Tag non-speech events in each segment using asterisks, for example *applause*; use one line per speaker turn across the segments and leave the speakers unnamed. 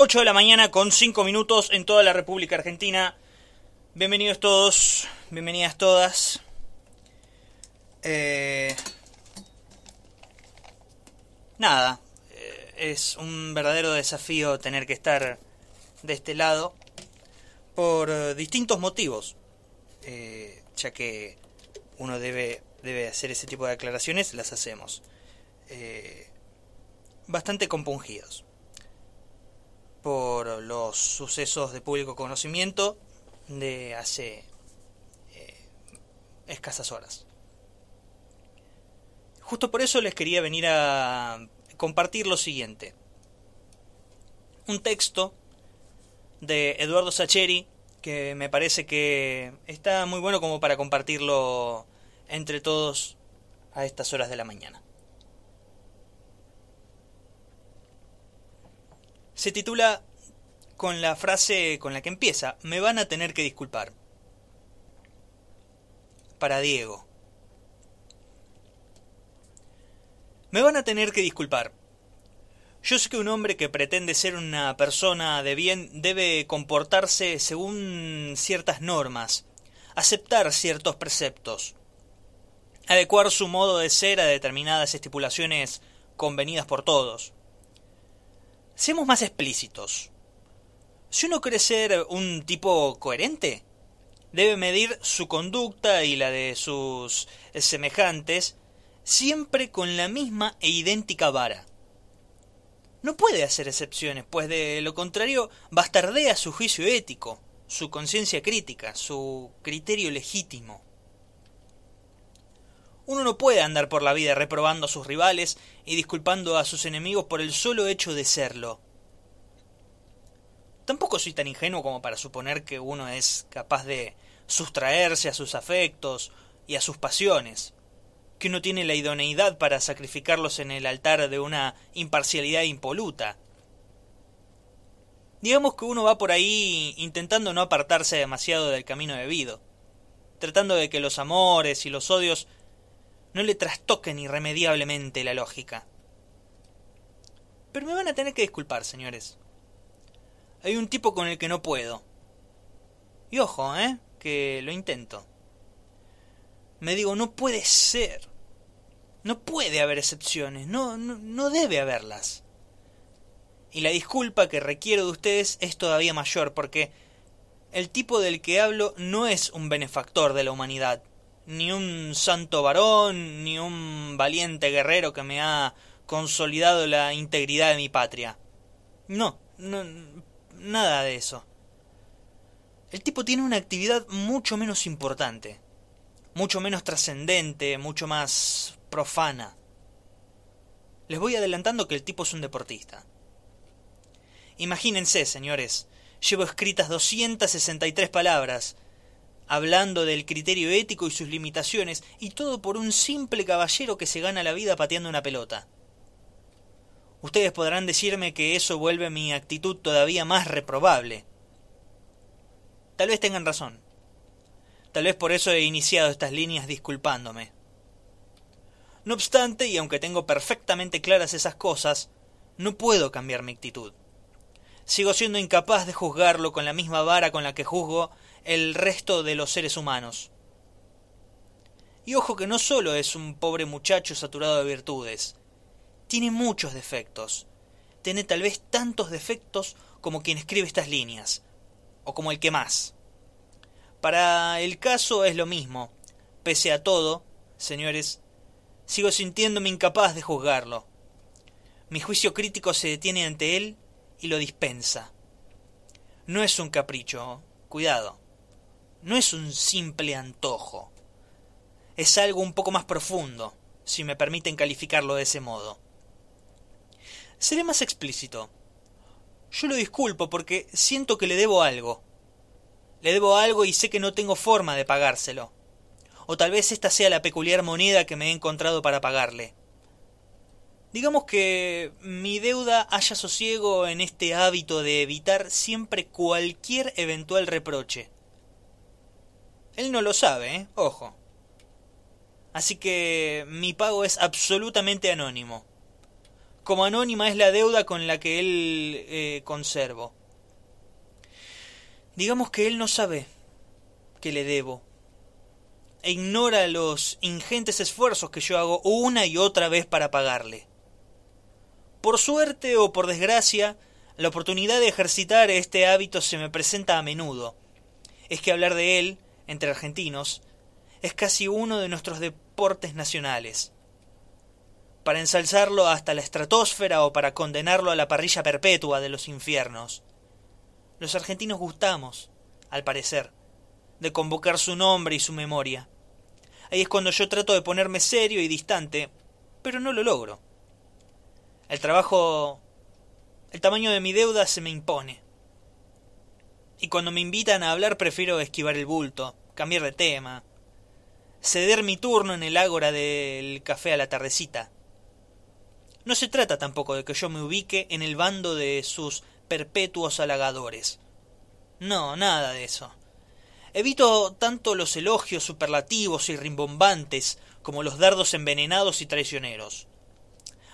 8 de la mañana con 5 minutos en toda la República Argentina. Bienvenidos todos, bienvenidas todas. Eh, nada, eh, es un verdadero desafío tener que estar de este lado por distintos motivos, eh, ya que uno debe, debe hacer ese tipo de aclaraciones, las hacemos. Eh, bastante compungidos por los sucesos de público conocimiento de hace eh, escasas horas. Justo por eso les quería venir a compartir lo siguiente. Un texto de Eduardo Sacheri que me parece que está muy bueno como para compartirlo entre todos a estas horas de la mañana. Se titula con la frase con la que empieza, me van a tener que disculpar. Para Diego. Me van a tener que disculpar. Yo sé que un hombre que pretende ser una persona de bien debe comportarse según ciertas normas, aceptar ciertos preceptos, adecuar su modo de ser a determinadas estipulaciones convenidas por todos. Seamos más explícitos. Si uno quiere ser un tipo coherente, debe medir su conducta y la de sus semejantes siempre con la misma e idéntica vara. No puede hacer excepciones, pues de lo contrario bastardea su juicio ético, su conciencia crítica, su criterio legítimo. Uno no puede andar por la vida reprobando a sus rivales y disculpando a sus enemigos por el solo hecho de serlo. Tampoco soy tan ingenuo como para suponer que uno es capaz de sustraerse a sus afectos y a sus pasiones, que uno tiene la idoneidad para sacrificarlos en el altar de una imparcialidad impoluta. Digamos que uno va por ahí intentando no apartarse demasiado del camino debido, tratando de que los amores y los odios no le trastoquen irremediablemente la lógica. Pero me van a tener que disculpar, señores hay un tipo con el que no puedo. Y ojo, ¿eh? Que lo intento. Me digo, no puede ser. No puede haber excepciones. No, no, no debe haberlas. Y la disculpa que requiero de ustedes es todavía mayor porque el tipo del que hablo no es un benefactor de la humanidad, ni un santo varón, ni un valiente guerrero que me ha consolidado la integridad de mi patria. No, no, nada de eso. El tipo tiene una actividad mucho menos importante, mucho menos trascendente, mucho más profana. Les voy adelantando que el tipo es un deportista. Imagínense, señores, llevo escritas 263 palabras, hablando del criterio ético y sus limitaciones, y todo por un simple caballero que se gana la vida pateando una pelota. Ustedes podrán decirme que eso vuelve mi actitud todavía más reprobable. Tal vez tengan razón. Tal vez por eso he iniciado estas líneas disculpándome. No obstante, y aunque tengo perfectamente claras esas cosas, no puedo cambiar mi actitud. Sigo siendo incapaz de juzgarlo con la misma vara con la que juzgo el resto de los seres humanos. Y ojo que no solo es un pobre muchacho saturado de virtudes, tiene muchos defectos. Tiene tal vez tantos defectos como quien escribe estas líneas, o como el que más. Para el caso es lo mismo. Pese a todo, señores, sigo sintiéndome incapaz de juzgarlo. Mi juicio crítico se detiene ante él y lo dispensa. No es un capricho, cuidado. No es un simple antojo. Es algo un poco más profundo, si me permiten calificarlo de ese modo. Seré más explícito. Yo lo disculpo porque siento que le debo algo. Le debo algo y sé que no tengo forma de pagárselo. O tal vez esta sea la peculiar moneda que me he encontrado para pagarle. Digamos que mi deuda haya sosiego en este hábito de evitar siempre cualquier eventual reproche. Él no lo sabe, ¿eh? Ojo. Así que mi pago es absolutamente anónimo como anónima es la deuda con la que él eh, conservo. Digamos que él no sabe que le debo, e ignora los ingentes esfuerzos que yo hago una y otra vez para pagarle. Por suerte o por desgracia, la oportunidad de ejercitar este hábito se me presenta a menudo. Es que hablar de él, entre argentinos, es casi uno de nuestros deportes nacionales. Para ensalzarlo hasta la estratosfera o para condenarlo a la parrilla perpetua de los infiernos. Los argentinos gustamos, al parecer, de convocar su nombre y su memoria. Ahí es cuando yo trato de ponerme serio y distante, pero no lo logro. El trabajo... El tamaño de mi deuda se me impone. Y cuando me invitan a hablar prefiero esquivar el bulto, cambiar de tema, ceder mi turno en el ágora del café a la tardecita. No se trata tampoco de que yo me ubique en el bando de sus perpetuos halagadores. No, nada de eso. Evito tanto los elogios superlativos y rimbombantes como los dardos envenenados y traicioneros.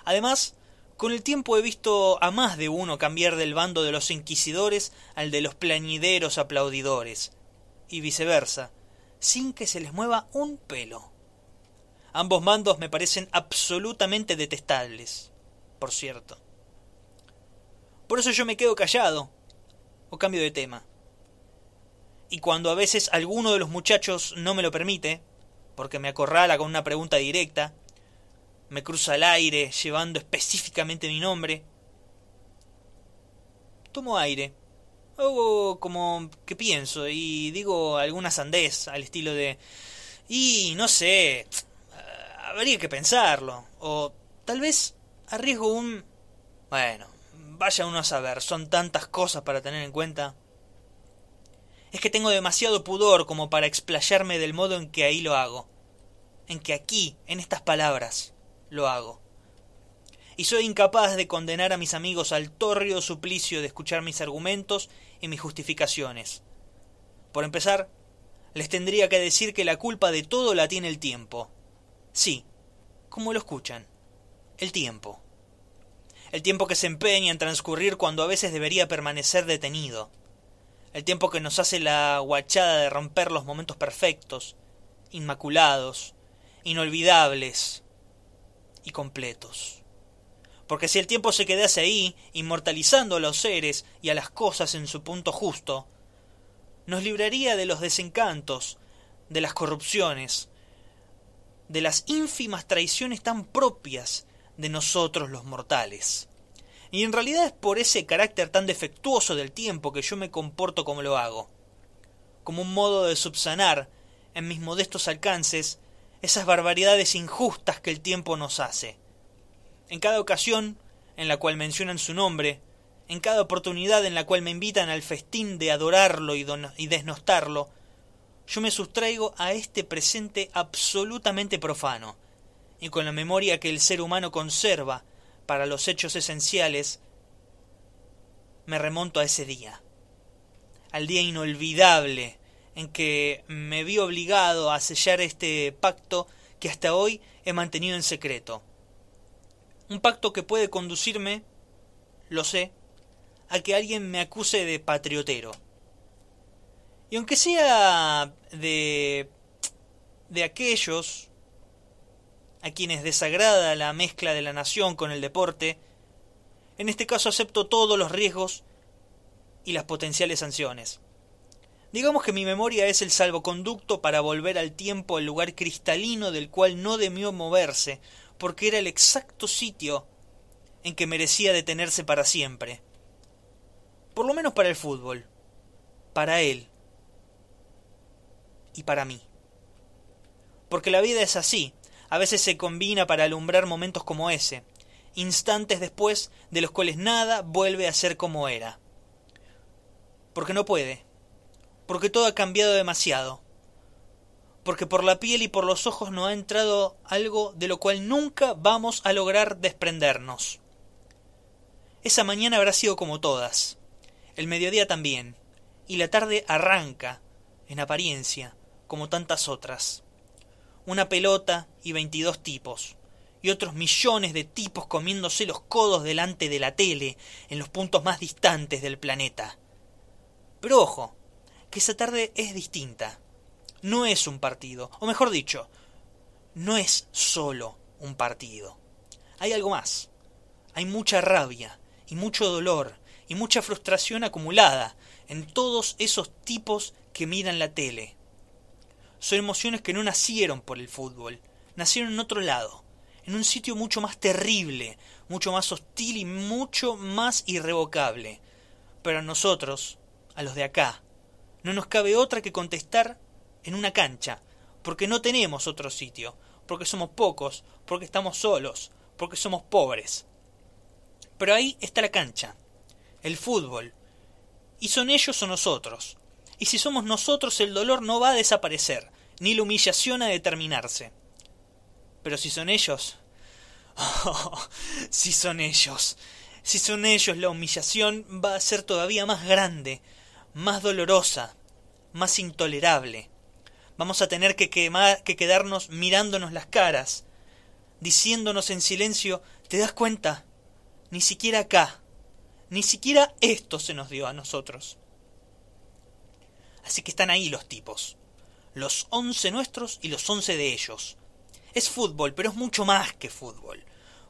Además, con el tiempo he visto a más de uno cambiar del bando de los inquisidores al de los plañideros aplaudidores, y viceversa, sin que se les mueva un pelo. Ambos mandos me parecen absolutamente detestables, por cierto. Por eso yo me quedo callado, o cambio de tema. Y cuando a veces alguno de los muchachos no me lo permite, porque me acorrala con una pregunta directa, me cruza el aire llevando específicamente mi nombre. Tomo aire. Hago como que pienso y digo alguna sandez al estilo de... Y no sé, habría que pensarlo. O tal vez arriesgo un... Bueno, vaya uno a saber, son tantas cosas para tener en cuenta. Es que tengo demasiado pudor como para explayarme del modo en que ahí lo hago. En que aquí, en estas palabras lo hago. Y soy incapaz de condenar a mis amigos al tórrido suplicio de escuchar mis argumentos y mis justificaciones. Por empezar, les tendría que decir que la culpa de todo la tiene el tiempo. Sí, como lo escuchan, el tiempo. El tiempo que se empeña en transcurrir cuando a veces debería permanecer detenido. El tiempo que nos hace la guachada de romper los momentos perfectos, inmaculados, inolvidables, y completos. Porque si el tiempo se quedase ahí, inmortalizando a los seres y a las cosas en su punto justo, nos libraría de los desencantos, de las corrupciones, de las ínfimas traiciones tan propias de nosotros los mortales. Y en realidad es por ese carácter tan defectuoso del tiempo que yo me comporto como lo hago, como un modo de subsanar, en mis modestos alcances, esas barbaridades injustas que el tiempo nos hace. En cada ocasión en la cual mencionan su nombre, en cada oportunidad en la cual me invitan al festín de adorarlo y, y desnostarlo, yo me sustraigo a este presente absolutamente profano, y con la memoria que el ser humano conserva para los hechos esenciales, me remonto a ese día, al día inolvidable en que me vi obligado a sellar este pacto que hasta hoy he mantenido en secreto. Un pacto que puede conducirme, lo sé, a que alguien me acuse de patriotero. Y aunque sea de de aquellos a quienes desagrada la mezcla de la nación con el deporte, en este caso acepto todos los riesgos y las potenciales sanciones. Digamos que mi memoria es el salvoconducto para volver al tiempo al lugar cristalino del cual no demió moverse, porque era el exacto sitio en que merecía detenerse para siempre. Por lo menos para el fútbol. Para él. Y para mí. Porque la vida es así. A veces se combina para alumbrar momentos como ese, instantes después de los cuales nada vuelve a ser como era. Porque no puede, porque todo ha cambiado demasiado, porque por la piel y por los ojos no ha entrado algo de lo cual nunca vamos a lograr desprendernos. Esa mañana habrá sido como todas, el mediodía también, y la tarde arranca, en apariencia, como tantas otras. Una pelota y veintidós tipos, y otros millones de tipos comiéndose los codos delante de la tele en los puntos más distantes del planeta. Pero ojo, que esa tarde es distinta. No es un partido, o mejor dicho, no es solo un partido. Hay algo más. Hay mucha rabia y mucho dolor y mucha frustración acumulada en todos esos tipos que miran la tele. Son emociones que no nacieron por el fútbol, nacieron en otro lado, en un sitio mucho más terrible, mucho más hostil y mucho más irrevocable. Pero a nosotros, a los de acá, no nos cabe otra que contestar en una cancha, porque no tenemos otro sitio, porque somos pocos, porque estamos solos, porque somos pobres. Pero ahí está la cancha, el fútbol, y son ellos o nosotros. Y si somos nosotros el dolor no va a desaparecer, ni la humillación a determinarse. Pero si son ellos... *laughs* Oh, si son ellos. Si son ellos la humillación va a ser todavía más grande, más dolorosa, más intolerable. Vamos a tener que, que quedarnos mirándonos las caras, diciéndonos en silencio, ¿te das cuenta? Ni siquiera acá, ni siquiera esto se nos dio a nosotros. Así que están ahí los tipos, los once nuestros y los once de ellos. Es fútbol, pero es mucho más que fútbol.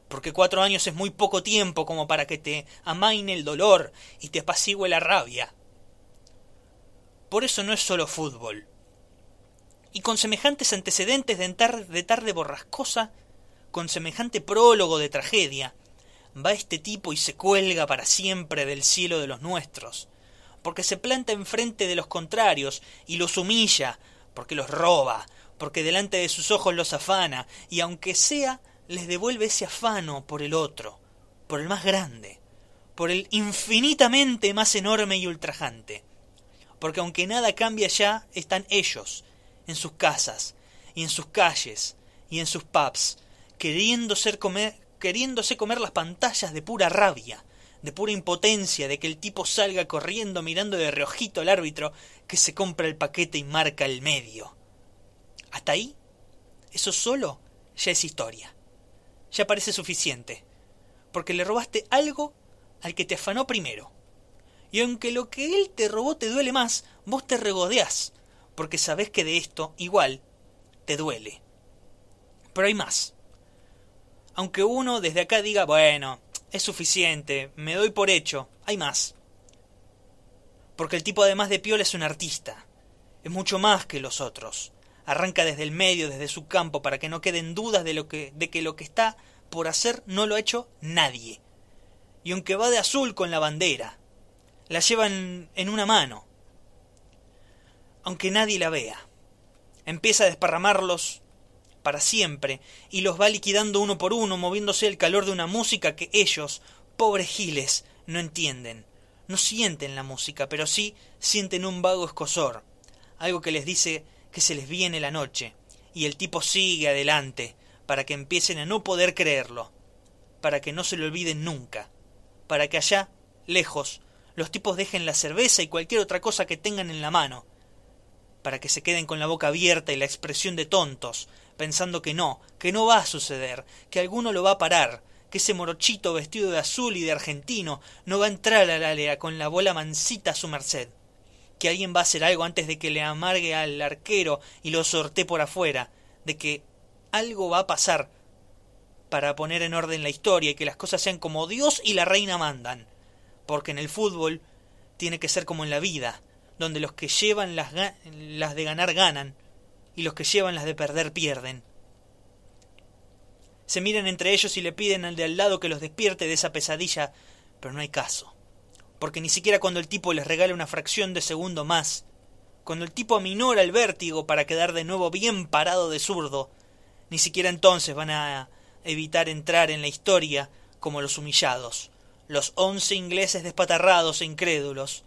Porque cuatro años es muy poco tiempo como para que te amaine el dolor y te apacigüe la rabia. Por eso no es solo fútbol. Y con semejantes antecedentes de, de tarde borrascosa, con semejante prólogo de tragedia, va este tipo y se cuelga para siempre del cielo de los nuestros, porque se planta enfrente de los contrarios y los humilla, porque los roba, porque delante de sus ojos los afana, y aunque sea, les devuelve ese afano por el otro, por el más grande, por el infinitamente más enorme y ultrajante. Porque aunque nada cambia ya, están ellos, en sus casas, y en sus calles, y en sus pubs, queriendo ser comer, queriéndose comer las pantallas de pura rabia, de pura impotencia, de que el tipo salga corriendo mirando de reojito al árbitro que se compra el paquete y marca el medio. Hasta ahí, eso solo ya es historia. Ya parece suficiente, porque le robaste algo al que te afanó primero. Y aunque lo que él te robó te duele más, vos te regodeás, porque sabés que de esto, igual, te duele. Pero hay más aunque uno desde acá diga, bueno, es suficiente, me doy por hecho, hay más. Porque el tipo además de Piola es un artista, es mucho más que los otros. Arranca desde el medio, desde su campo, para que no queden dudas de, lo que, de que lo que está por hacer no lo ha hecho nadie. Y aunque va de azul con la bandera, la llevan en una mano, aunque nadie la vea. Empieza a desparramarlos para siempre, y los va liquidando uno por uno, moviéndose el calor de una música que ellos, pobres giles, no entienden. No sienten la música, pero sí sienten un vago escosor, algo que les dice que se les viene la noche, y el tipo sigue adelante, para que empiecen a no poder creerlo, para que no se lo olviden nunca, para que allá, lejos, los tipos dejen la cerveza y cualquier otra cosa que tengan en la mano, para que se queden con la boca abierta y la expresión de tontos, pensando que no, que no va a suceder, que alguno lo va a parar, que ese morochito vestido de azul y de argentino no va a entrar al área con la bola mansita a su merced, que alguien va a hacer algo antes de que le amargue al arquero y lo sortee por afuera, de que algo va a pasar para poner en orden la historia y que las cosas sean como Dios y la reina mandan, porque en el fútbol tiene que ser como en la vida, donde los que llevan las, las de ganar ganan, y los que llevan las de perder pierden. Se miran entre ellos y le piden al de al lado que los despierte de esa pesadilla, pero no hay caso. Porque ni siquiera cuando el tipo les regala una fracción de segundo más, cuando el tipo aminora el vértigo para quedar de nuevo bien parado de zurdo, ni siquiera entonces van a evitar entrar en la historia como los humillados, los once ingleses despatarrados e incrédulos,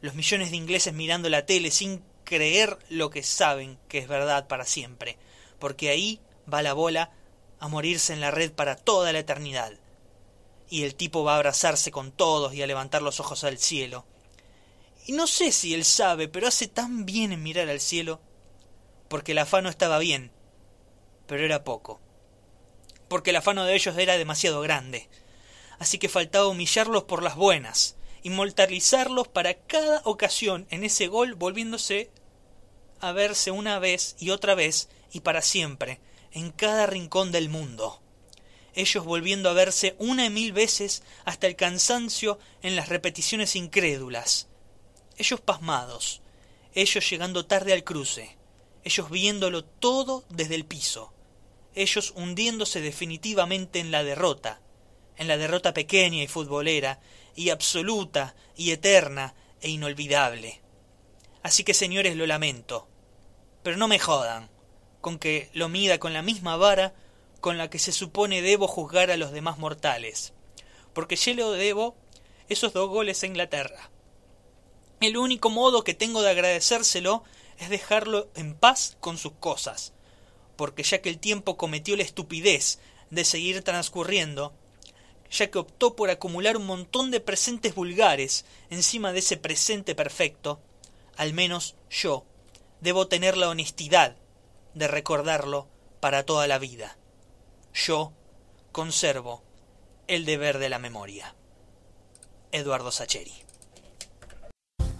los millones de ingleses mirando la tele sin creer lo que saben que es verdad para siempre, porque ahí va la bola a morirse en la red para toda la eternidad. Y el tipo va a abrazarse con todos y a levantar los ojos al cielo. Y no sé si él sabe, pero hace tan bien en mirar al cielo, porque el afano estaba bien, pero era poco. porque el afano de ellos era demasiado grande. Así que faltaba humillarlos por las buenas, inmortalizarlos para cada ocasión en ese gol volviéndose a verse una vez y otra vez y para siempre, en cada rincón del mundo. Ellos volviendo a verse una y mil veces hasta el cansancio en las repeticiones incrédulas. Ellos pasmados, ellos llegando tarde al cruce, ellos viéndolo todo desde el piso, ellos hundiéndose definitivamente en la derrota, en la derrota pequeña y futbolera, y absoluta y eterna e inolvidable. Así que señores lo lamento, pero no me jodan con que lo mida con la misma vara con la que se supone debo juzgar a los demás mortales, porque yo le debo esos dos goles a Inglaterra. El único modo que tengo de agradecérselo es dejarlo en paz con sus cosas, porque ya que el tiempo cometió la estupidez de seguir transcurriendo, ya que optó por acumular un montón de presentes vulgares encima de ese presente perfecto, al menos yo debo tener la honestidad de recordarlo para toda la vida. Yo conservo el deber de la memoria. Eduardo Sacheri.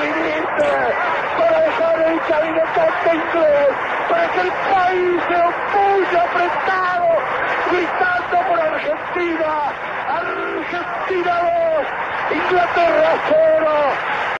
Para dejar el cabinetante inglés, para que el país se opulle apretado, gritando por Argentina. Argentina 2, Inglaterra 0.